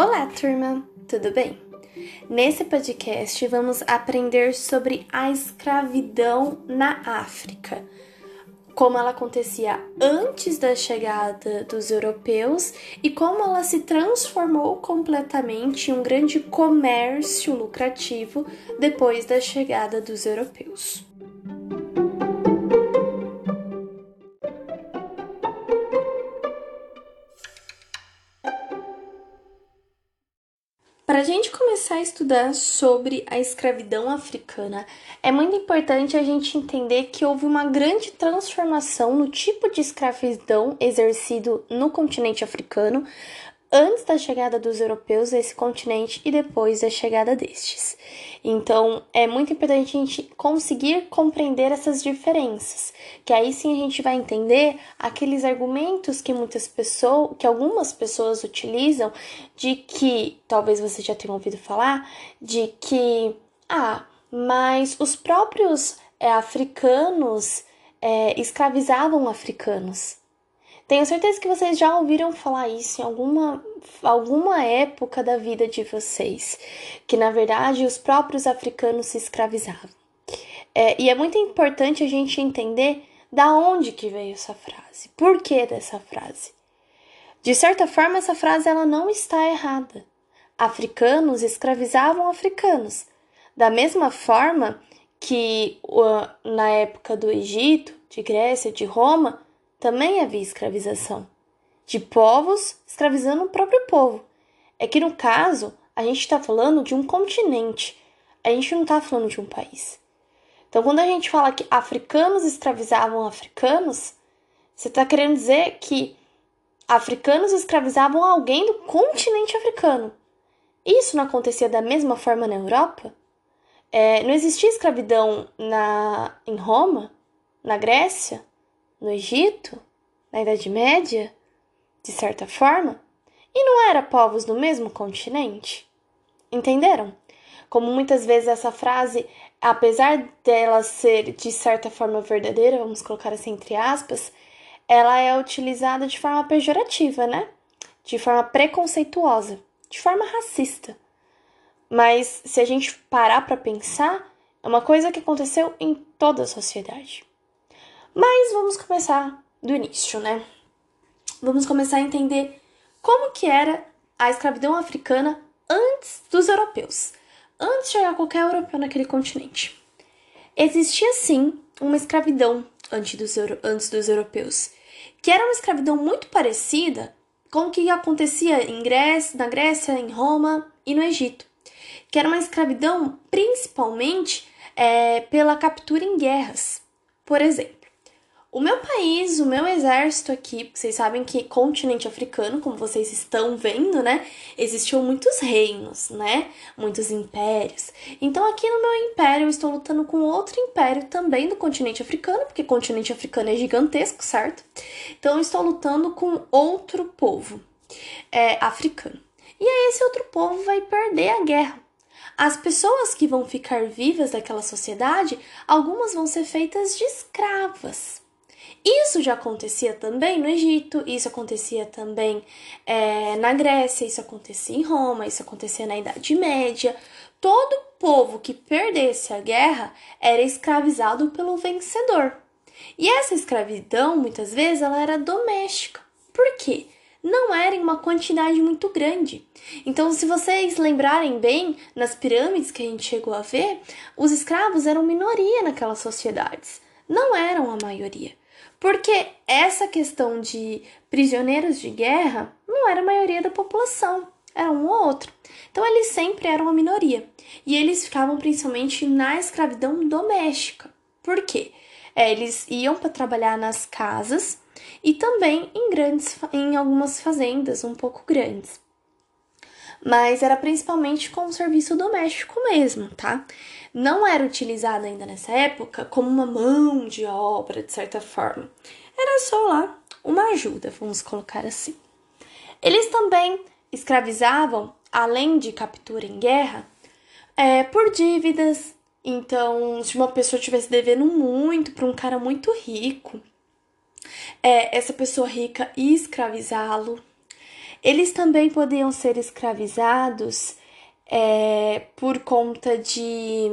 Olá, turma! Tudo bem? Nesse podcast vamos aprender sobre a escravidão na África, como ela acontecia antes da chegada dos europeus e como ela se transformou completamente em um grande comércio lucrativo depois da chegada dos europeus. Para a gente começar a estudar sobre a escravidão africana, é muito importante a gente entender que houve uma grande transformação no tipo de escravidão exercido no continente africano antes da chegada dos europeus a esse continente e depois da chegada destes. Então, é muito importante a gente conseguir compreender essas diferenças, que aí sim a gente vai entender aqueles argumentos que muitas pessoas, que algumas pessoas utilizam de que, talvez você já tenha ouvido falar, de que ah, mas os próprios é, africanos é, escravizavam africanos. Tenho certeza que vocês já ouviram falar isso em alguma, alguma época da vida de vocês, que na verdade os próprios africanos se escravizavam. É, e é muito importante a gente entender da onde que veio essa frase, por que dessa frase. De certa forma, essa frase ela não está errada. Africanos escravizavam africanos, da mesma forma que na época do Egito, de Grécia, de Roma, também havia escravização. De povos escravizando o próprio povo. É que no caso, a gente está falando de um continente, a gente não está falando de um país. Então, quando a gente fala que africanos escravizavam africanos, você está querendo dizer que africanos escravizavam alguém do continente africano. Isso não acontecia da mesma forma na Europa? É, não existia escravidão na, em Roma, na Grécia, no Egito, na Idade Média, de certa forma, e não era povos do mesmo continente? Entenderam? Como muitas vezes essa frase, apesar dela ser de certa forma verdadeira, vamos colocar assim entre aspas, ela é utilizada de forma pejorativa, né? De forma preconceituosa, de forma racista. Mas se a gente parar para pensar, é uma coisa que aconteceu em toda a sociedade. Mas vamos começar do início, né? Vamos começar a entender como que era a escravidão africana antes dos europeus, antes de chegar qualquer europeu naquele continente. Existia sim uma escravidão antes dos, antes dos europeus, que era uma escravidão muito parecida com o que acontecia em Grécia, na Grécia, em Roma e no Egito, que era uma escravidão principalmente é, pela captura em guerras. Por exemplo, o meu país, o meu exército aqui, vocês sabem que continente africano, como vocês estão vendo, né, existiam muitos reinos, né, muitos impérios. Então aqui no meu império eu estou lutando com outro império também do continente africano, porque continente africano é gigantesco, certo? Então eu estou lutando com outro povo é, africano. E aí esse outro povo vai perder a guerra. As pessoas que vão ficar vivas daquela sociedade, algumas vão ser feitas de escravas. Isso já acontecia também no Egito, isso acontecia também é, na Grécia, isso acontecia em Roma, isso acontecia na Idade Média. Todo povo que perdesse a guerra era escravizado pelo vencedor. E essa escravidão, muitas vezes, ela era doméstica. Por quê? Não era em uma quantidade muito grande. Então, se vocês lembrarem bem, nas pirâmides que a gente chegou a ver, os escravos eram minoria naquelas sociedades, não eram a maioria. Porque essa questão de prisioneiros de guerra não era a maioria da população, era um ou outro. Então eles sempre eram uma minoria. E eles ficavam principalmente na escravidão doméstica. Por quê? É, eles iam para trabalhar nas casas e também em grandes em algumas fazendas um pouco grandes. Mas era principalmente com o serviço doméstico mesmo, tá? não era utilizada ainda nessa época como uma mão de obra, de certa forma. Era só lá uma ajuda, vamos colocar assim. Eles também escravizavam, além de captura em guerra, é, por dívidas. Então, se uma pessoa estivesse devendo muito para um cara muito rico, é, essa pessoa rica ia escravizá-lo. Eles também podiam ser escravizados é, por conta de,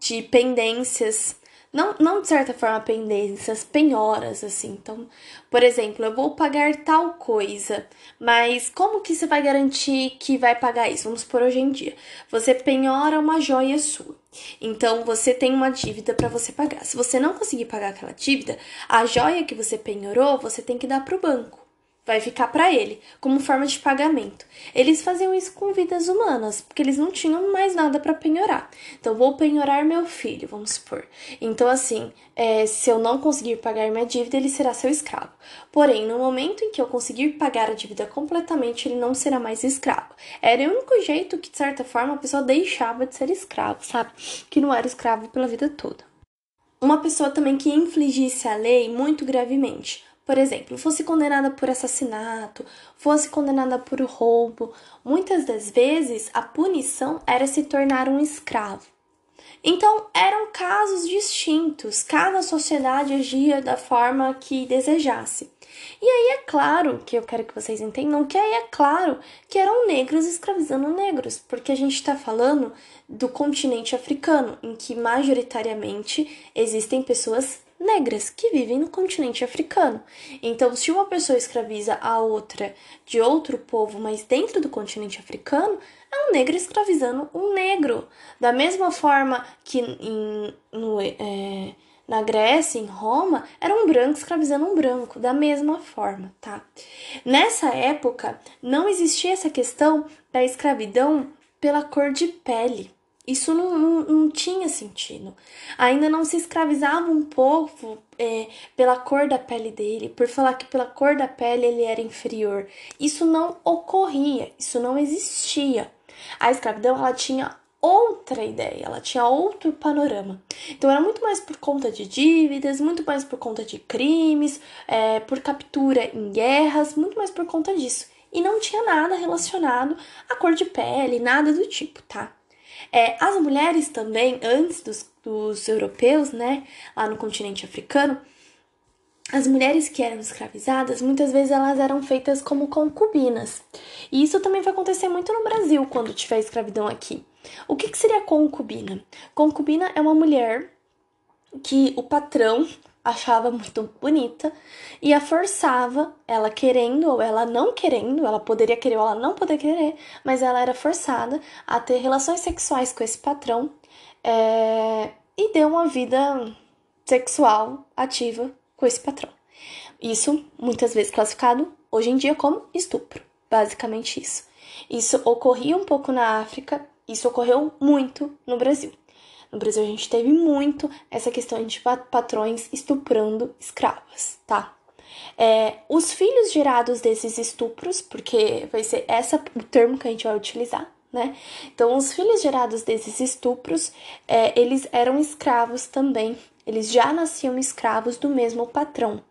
de pendências não, não de certa forma pendências, penhoras, assim. Então, por exemplo, eu vou pagar tal coisa, mas como que você vai garantir que vai pagar isso? Vamos por hoje em dia. Você penhora uma joia sua. Então, você tem uma dívida para você pagar. Se você não conseguir pagar aquela dívida, a joia que você penhorou, você tem que dar para o banco vai ficar para ele, como forma de pagamento. Eles faziam isso com vidas humanas, porque eles não tinham mais nada para penhorar. Então, vou penhorar meu filho, vamos supor. Então, assim, é, se eu não conseguir pagar minha dívida, ele será seu escravo. Porém, no momento em que eu conseguir pagar a dívida completamente, ele não será mais escravo. Era o único jeito que, de certa forma, a pessoa deixava de ser escravo, sabe? Que não era escravo pela vida toda. Uma pessoa também que infligisse a lei muito gravemente por exemplo, fosse condenada por assassinato, fosse condenada por roubo, muitas das vezes a punição era se tornar um escravo. Então, eram casos distintos, cada sociedade agia da forma que desejasse. E aí é claro que eu quero que vocês entendam que aí é claro que eram negros escravizando negros, porque a gente está falando do continente africano, em que majoritariamente existem pessoas negras que vivem no continente africano. Então, se uma pessoa escraviza a outra de outro povo, mas dentro do continente africano, é um negro escravizando um negro. Da mesma forma que em, no, é, na Grécia, em Roma, era um branco escravizando um branco, da mesma forma, tá? Nessa época, não existia essa questão da escravidão pela cor de pele. Isso não, não, não, tinha sentido. Ainda não se escravizava um povo é, pela cor da pele dele, por falar que pela cor da pele ele era inferior. Isso não ocorria, isso não existia. A escravidão ela tinha outra ideia, ela tinha outro panorama. Então era muito mais por conta de dívidas, muito mais por conta de crimes, é, por captura em guerras, muito mais por conta disso. E não tinha nada relacionado à cor de pele, nada do tipo, tá? É, as mulheres também, antes dos, dos europeus, né, lá no continente africano, as mulheres que eram escravizadas, muitas vezes elas eram feitas como concubinas. E isso também vai acontecer muito no Brasil quando tiver escravidão aqui. O que, que seria concubina? Concubina é uma mulher que o patrão achava muito bonita e a forçava, ela querendo ou ela não querendo, ela poderia querer ou ela não poderia querer, mas ela era forçada a ter relações sexuais com esse patrão é, e deu uma vida sexual ativa com esse patrão. Isso muitas vezes classificado hoje em dia como estupro, basicamente isso. Isso ocorria um pouco na África, isso ocorreu muito no Brasil. No Brasil, a gente teve muito essa questão de patrões estuprando escravas, tá? É, os filhos gerados desses estupros, porque vai ser essa o termo que a gente vai utilizar, né? Então, os filhos gerados desses estupros, é, eles eram escravos também. Eles já nasciam escravos do mesmo patrão.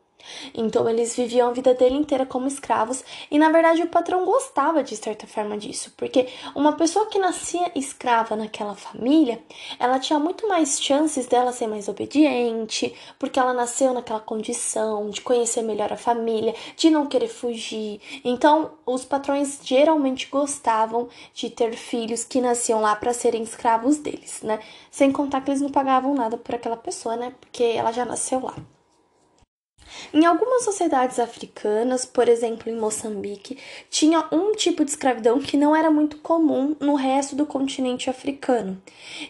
Então eles viviam a vida dele inteira como escravos e na verdade o patrão gostava de certa forma disso, porque uma pessoa que nascia escrava naquela família, ela tinha muito mais chances dela ser mais obediente, porque ela nasceu naquela condição de conhecer melhor a família, de não querer fugir. Então os patrões geralmente gostavam de ter filhos que nasciam lá para serem escravos deles, né? Sem contar que eles não pagavam nada por aquela pessoa, né? Porque ela já nasceu lá. Em algumas sociedades africanas, por exemplo em Moçambique, tinha um tipo de escravidão que não era muito comum no resto do continente africano,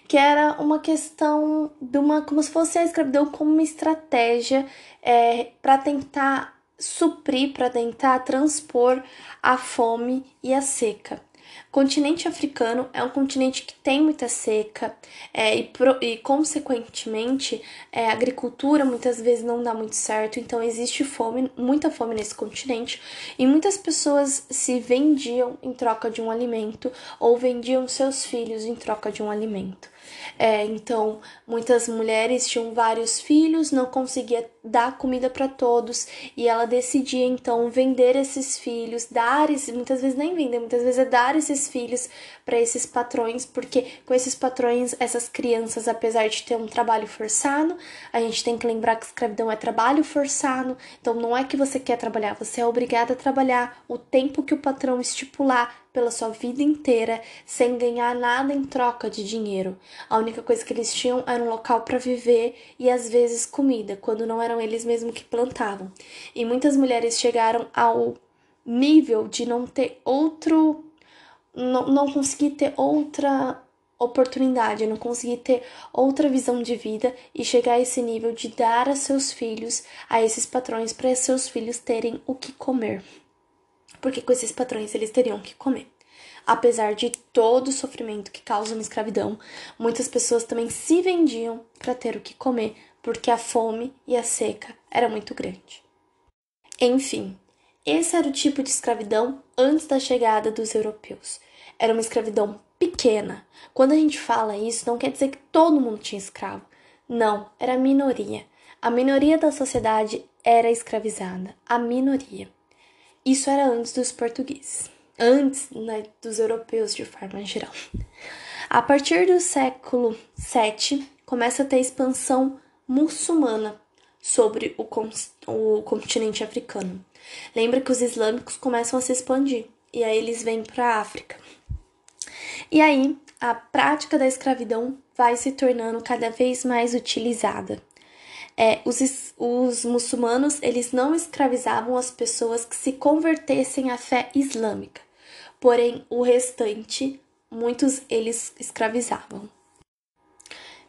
que era uma questão de uma como se fosse a escravidão como uma estratégia é, para tentar suprir, para tentar transpor a fome e a seca continente africano é um continente que tem muita seca é, e, pro, e, consequentemente, é, a agricultura muitas vezes não dá muito certo, então existe fome, muita fome nesse continente e muitas pessoas se vendiam em troca de um alimento ou vendiam seus filhos em troca de um alimento. É, então, muitas mulheres tinham vários filhos, não conseguia dar comida para todos e ela decidia então vender esses filhos, dar esses, muitas vezes nem vender, muitas vezes é dar esses filhos para esses patrões, porque com esses patrões, essas crianças, apesar de ter um trabalho forçado, a gente tem que lembrar que escravidão é trabalho forçado, então não é que você quer trabalhar, você é obrigada a trabalhar o tempo que o patrão estipular pela sua vida inteira sem ganhar nada em troca de dinheiro. A única coisa que eles tinham era um local para viver e às vezes comida, quando não eram eles mesmos que plantavam. E muitas mulheres chegaram ao nível de não ter outro não, não conseguir ter outra oportunidade, não conseguir ter outra visão de vida e chegar a esse nível de dar a seus filhos, a esses patrões, para seus filhos terem o que comer porque com esses patrões eles teriam que comer. Apesar de todo o sofrimento que causa uma escravidão, muitas pessoas também se vendiam para ter o que comer, porque a fome e a seca era muito grande. Enfim, esse era o tipo de escravidão antes da chegada dos europeus. Era uma escravidão pequena. Quando a gente fala isso, não quer dizer que todo mundo tinha escravo. Não, era a minoria. A minoria da sociedade era escravizada. A minoria. Isso era antes dos portugueses, antes né, dos europeus de forma geral. A partir do século VII, começa a ter expansão muçulmana sobre o, o continente africano. Lembra que os islâmicos começam a se expandir e aí eles vêm para a África. E aí a prática da escravidão vai se tornando cada vez mais utilizada é, os, os muçulmanos eles não escravizavam as pessoas que se convertessem à fé islâmica, porém o restante, muitos eles escravizavam.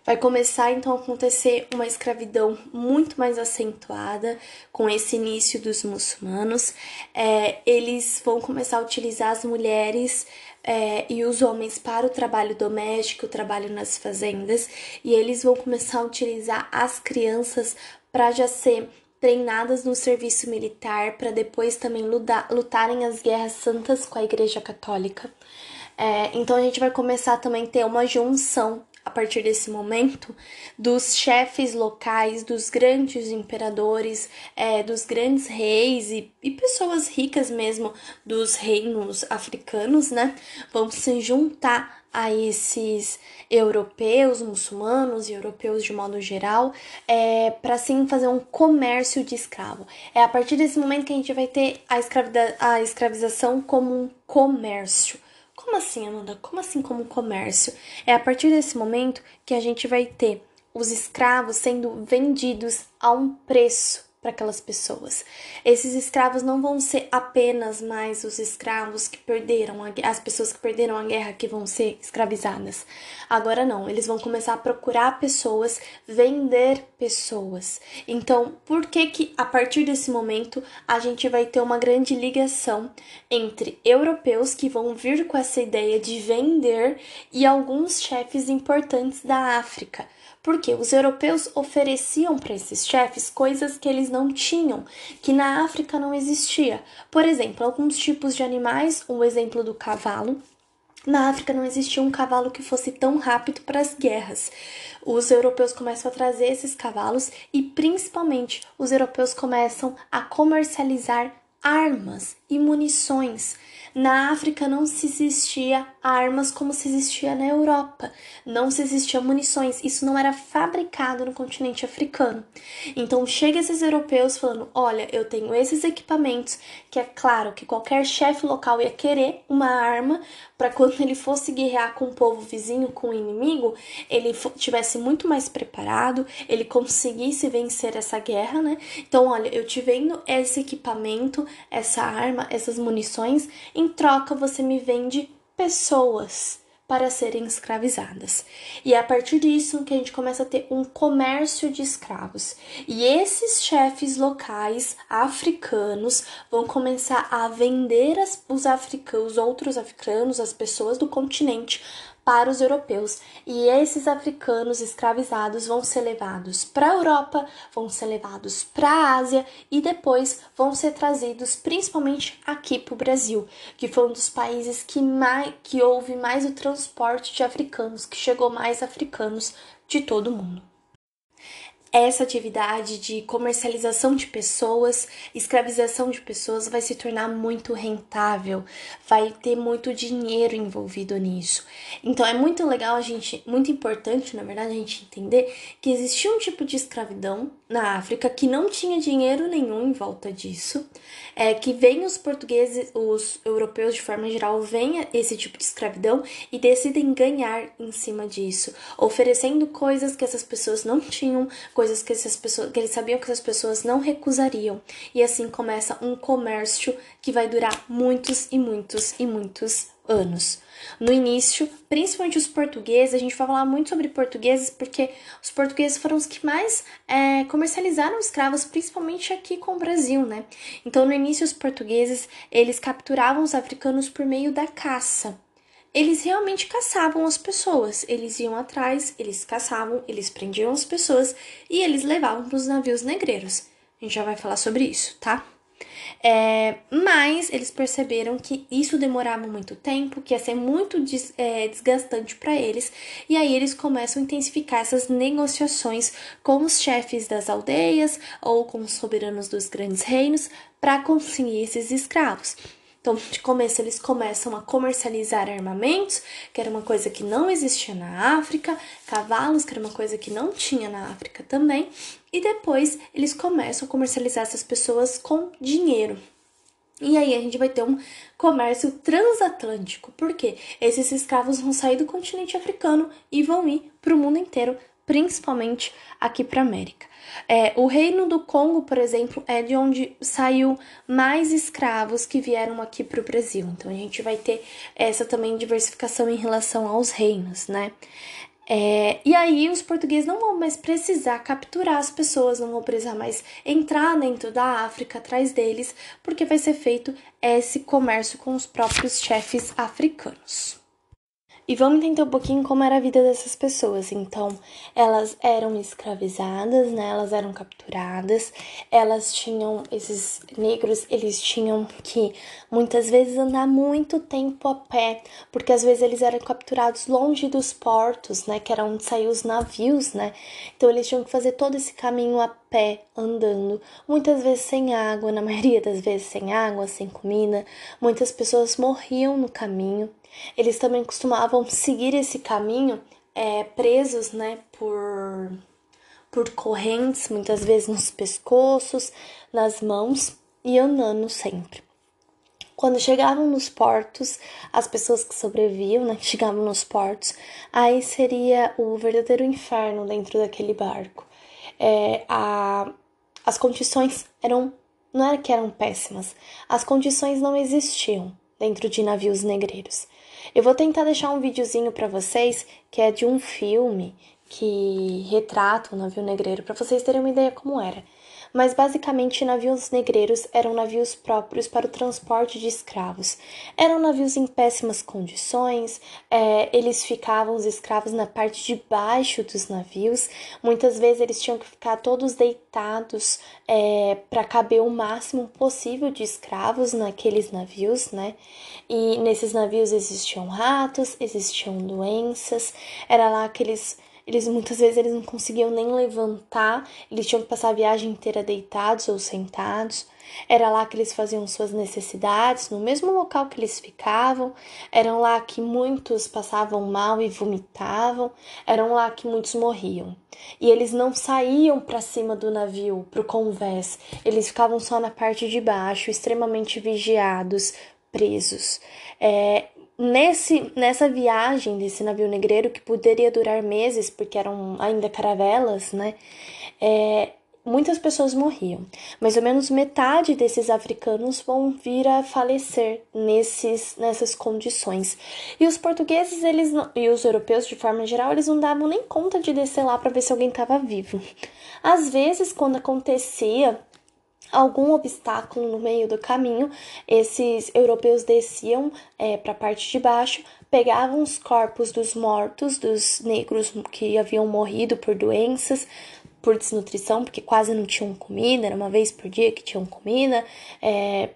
Vai começar então a acontecer uma escravidão muito mais acentuada com esse início dos muçulmanos. É, eles vão começar a utilizar as mulheres é, e os homens para o trabalho doméstico, o trabalho nas fazendas, e eles vão começar a utilizar as crianças para já ser treinadas no serviço militar, para depois também lutar, lutarem as guerras santas com a Igreja Católica. É, então a gente vai começar também a ter uma junção a partir desse momento, dos chefes locais, dos grandes imperadores, é, dos grandes reis e, e, pessoas ricas mesmo dos reinos africanos, né? Vão se juntar a esses europeus, muçulmanos e europeus de modo geral, é, para assim fazer um comércio de escravo. É a partir desse momento que a gente vai ter a, a escravização como um comércio. Como assim, Amanda? Como assim como comércio? É a partir desse momento que a gente vai ter os escravos sendo vendidos a um preço para aquelas pessoas. Esses escravos não vão ser apenas mais os escravos que perderam a, as pessoas que perderam a guerra que vão ser escravizadas. Agora não, eles vão começar a procurar pessoas, vender pessoas. Então, por que que a partir desse momento a gente vai ter uma grande ligação entre europeus que vão vir com essa ideia de vender e alguns chefes importantes da África? porque os europeus ofereciam para esses chefes coisas que eles não tinham, que na África não existia. Por exemplo, alguns tipos de animais, o exemplo do cavalo, na África não existia um cavalo que fosse tão rápido para as guerras. Os europeus começam a trazer esses cavalos e, principalmente, os europeus começam a comercializar armas e munições. Na África não se existia armas como se existia na Europa, não se existia munições, isso não era fabricado no continente africano. Então chega esses europeus falando: "Olha, eu tenho esses equipamentos, que é claro que qualquer chefe local ia querer uma arma para quando ele fosse guerrear com o povo vizinho, com o inimigo, ele tivesse muito mais preparado, ele conseguisse vencer essa guerra, né? Então, olha, eu te vendo esse equipamento, essa arma, essas munições, em troca você me vende pessoas para serem escravizadas. E é a partir disso que a gente começa a ter um comércio de escravos. E esses chefes locais africanos vão começar a vender as, os africanos, os outros africanos, as pessoas do continente para os europeus. E esses africanos escravizados vão ser levados para a Europa, vão ser levados para a Ásia e depois vão ser trazidos principalmente aqui para o Brasil, que foi um dos países que, mais, que houve mais o transporte de africanos, que chegou mais africanos de todo o mundo essa atividade de comercialização de pessoas, escravização de pessoas vai se tornar muito rentável, vai ter muito dinheiro envolvido nisso. Então é muito legal a gente, muito importante, na verdade, a gente entender que existia um tipo de escravidão na África que não tinha dinheiro nenhum em volta disso, é que vem os portugueses, os europeus de forma geral, vem esse tipo de escravidão e decidem ganhar em cima disso, oferecendo coisas que essas pessoas não tinham, coisas que essas pessoas, que eles sabiam que essas pessoas não recusariam. E assim começa um comércio que vai durar muitos e muitos e muitos anos. No início, principalmente os portugueses, a gente vai falar muito sobre portugueses porque os portugueses foram os que mais é, comercializaram escravos, principalmente aqui com o Brasil, né? Então, no início, os portugueses eles capturavam os africanos por meio da caça. Eles realmente caçavam as pessoas, eles iam atrás, eles caçavam, eles prendiam as pessoas e eles levavam para os navios negreiros. A gente já vai falar sobre isso, tá? É, mas eles perceberam que isso demorava muito tempo, que ia ser muito des, é, desgastante para eles, e aí eles começam a intensificar essas negociações com os chefes das aldeias ou com os soberanos dos grandes reinos para conseguir esses escravos. Então, de começo, eles começam a comercializar armamentos, que era uma coisa que não existia na África, cavalos, que era uma coisa que não tinha na África também, e depois eles começam a comercializar essas pessoas com dinheiro. E aí a gente vai ter um comércio transatlântico, porque esses escravos vão sair do continente africano e vão ir para o mundo inteiro, principalmente aqui para América. É, o Reino do Congo, por exemplo, é de onde saiu mais escravos que vieram aqui para o Brasil. Então a gente vai ter essa também diversificação em relação aos reinos, né? É, e aí os portugueses não vão mais precisar capturar as pessoas, não vão precisar mais entrar dentro da África atrás deles, porque vai ser feito esse comércio com os próprios chefes africanos. E vamos entender um pouquinho como era a vida dessas pessoas. Então, elas eram escravizadas, né? Elas eram capturadas, elas tinham esses negros, eles tinham que muitas vezes andar muito tempo a pé, porque às vezes eles eram capturados longe dos portos, né, que era onde saíam os navios, né? Então eles tinham que fazer todo esse caminho a pé, andando, muitas vezes sem água, na maioria das vezes sem água, sem comida. Muitas pessoas morriam no caminho. Eles também costumavam seguir esse caminho é, presos, né, por, por correntes, muitas vezes nos pescoços, nas mãos e andando sempre. Quando chegavam nos portos, as pessoas que sobreviviam, né, chegavam nos portos, aí seria o verdadeiro inferno dentro daquele barco. É, a, as condições eram, não era que eram péssimas, as condições não existiam dentro de navios negreiros. Eu vou tentar deixar um videozinho para vocês que é de um filme que retrata o navio negreiro para vocês terem uma ideia como era mas basicamente navios negreiros eram navios próprios para o transporte de escravos. Eram navios em péssimas condições, é, eles ficavam, os escravos, na parte de baixo dos navios, muitas vezes eles tinham que ficar todos deitados é, para caber o máximo possível de escravos naqueles navios, né? E nesses navios existiam ratos, existiam doenças, era lá aqueles eles muitas vezes eles não conseguiam nem levantar, eles tinham que passar a viagem inteira deitados ou sentados. Era lá que eles faziam suas necessidades, no mesmo local que eles ficavam. Eram lá que muitos passavam mal e vomitavam. Eram lá que muitos morriam. E eles não saíam para cima do navio, para o convés. Eles ficavam só na parte de baixo, extremamente vigiados, presos. É, Nesse, nessa viagem desse navio negreiro, que poderia durar meses, porque eram ainda caravelas, né? É, muitas pessoas morriam. Mais ou menos metade desses africanos vão vir a falecer nesses, nessas condições. E os portugueses, eles não, e os europeus de forma geral, eles não davam nem conta de descer lá para ver se alguém estava vivo. Às vezes, quando acontecia algum obstáculo no meio do caminho, esses europeus desciam é, para a parte de baixo, pegavam os corpos dos mortos, dos negros que haviam morrido por doenças, por desnutrição, porque quase não tinham comida, era uma vez por dia que tinham comida, é,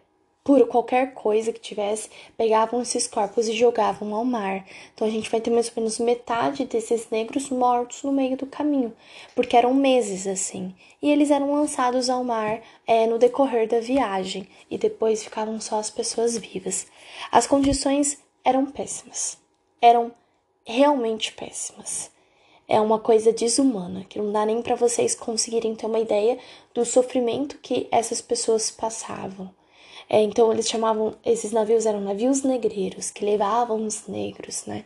por qualquer coisa que tivesse, pegavam esses corpos e jogavam ao mar. Então a gente vai ter mais ou menos metade desses negros mortos no meio do caminho, porque eram meses assim. E eles eram lançados ao mar é, no decorrer da viagem, e depois ficavam só as pessoas vivas. As condições eram péssimas. Eram realmente péssimas. É uma coisa desumana, que não dá nem para vocês conseguirem ter uma ideia do sofrimento que essas pessoas passavam. É, então eles chamavam, esses navios eram navios negreiros, que levavam os negros, né?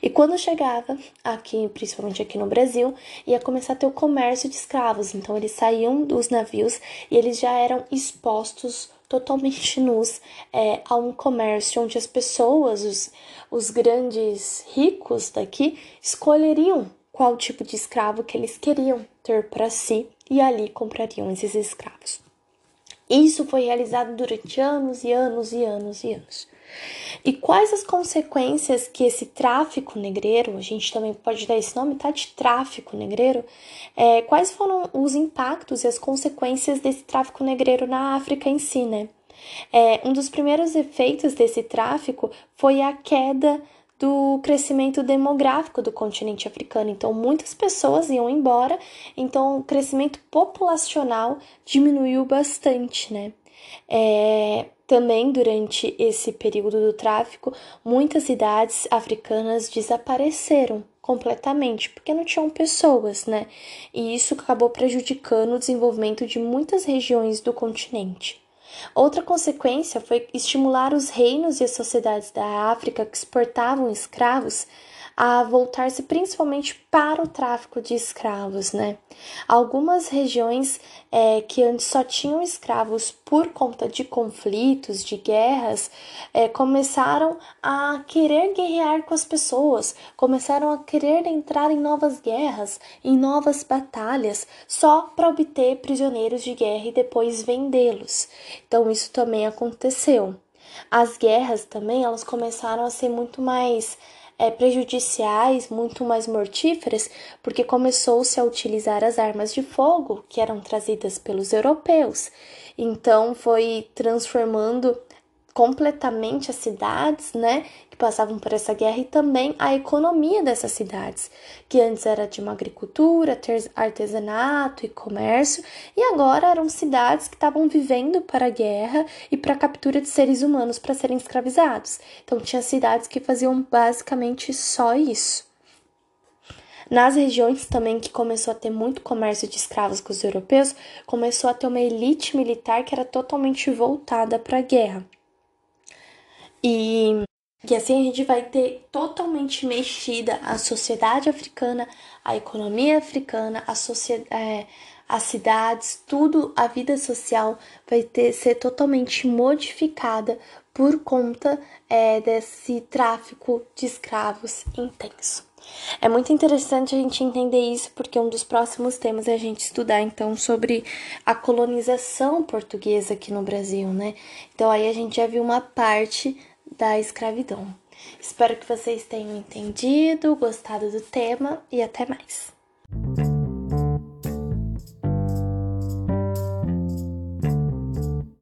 E quando chegava aqui, principalmente aqui no Brasil, ia começar a ter o comércio de escravos. Então eles saíam dos navios e eles já eram expostos totalmente nus é, a um comércio onde as pessoas, os, os grandes ricos daqui, escolheriam qual tipo de escravo que eles queriam ter para si e ali comprariam esses escravos. Isso foi realizado durante anos e anos e anos e anos. E quais as consequências que esse tráfico negreiro, a gente também pode dar esse nome, tá? De tráfico negreiro, é, quais foram os impactos e as consequências desse tráfico negreiro na África em si, né? É, um dos primeiros efeitos desse tráfico foi a queda do crescimento demográfico do continente africano. Então, muitas pessoas iam embora, então o crescimento populacional diminuiu bastante, né? É, também durante esse período do tráfico, muitas cidades africanas desapareceram completamente, porque não tinham pessoas, né? E isso acabou prejudicando o desenvolvimento de muitas regiões do continente. Outra consequência foi estimular os reinos e as sociedades da África que exportavam escravos a voltar-se principalmente para o tráfico de escravos, né? Algumas regiões é, que antes só tinham escravos por conta de conflitos, de guerras, é, começaram a querer guerrear com as pessoas, começaram a querer entrar em novas guerras, em novas batalhas, só para obter prisioneiros de guerra e depois vendê-los. Então isso também aconteceu. As guerras também elas começaram a ser muito mais é, prejudiciais, muito mais mortíferas, porque começou-se a utilizar as armas de fogo que eram trazidas pelos europeus. Então foi transformando completamente as cidades, né, que passavam por essa guerra e também a economia dessas cidades, que antes era de uma agricultura, artesanato e comércio, e agora eram cidades que estavam vivendo para a guerra e para a captura de seres humanos para serem escravizados. Então tinha cidades que faziam basicamente só isso. Nas regiões também que começou a ter muito comércio de escravos com os europeus, começou a ter uma elite militar que era totalmente voltada para a guerra. E, assim a gente vai ter totalmente mexida a sociedade africana, a economia africana, a sociedade. É, as cidades, tudo, a vida social vai ter ser totalmente modificada por conta é, desse tráfico de escravos intenso. É muito interessante a gente entender isso, porque um dos próximos temas é a gente estudar então sobre a colonização portuguesa aqui no Brasil, né? Então aí a gente já viu uma parte da escravidão. Espero que vocês tenham entendido, gostado do tema e até mais.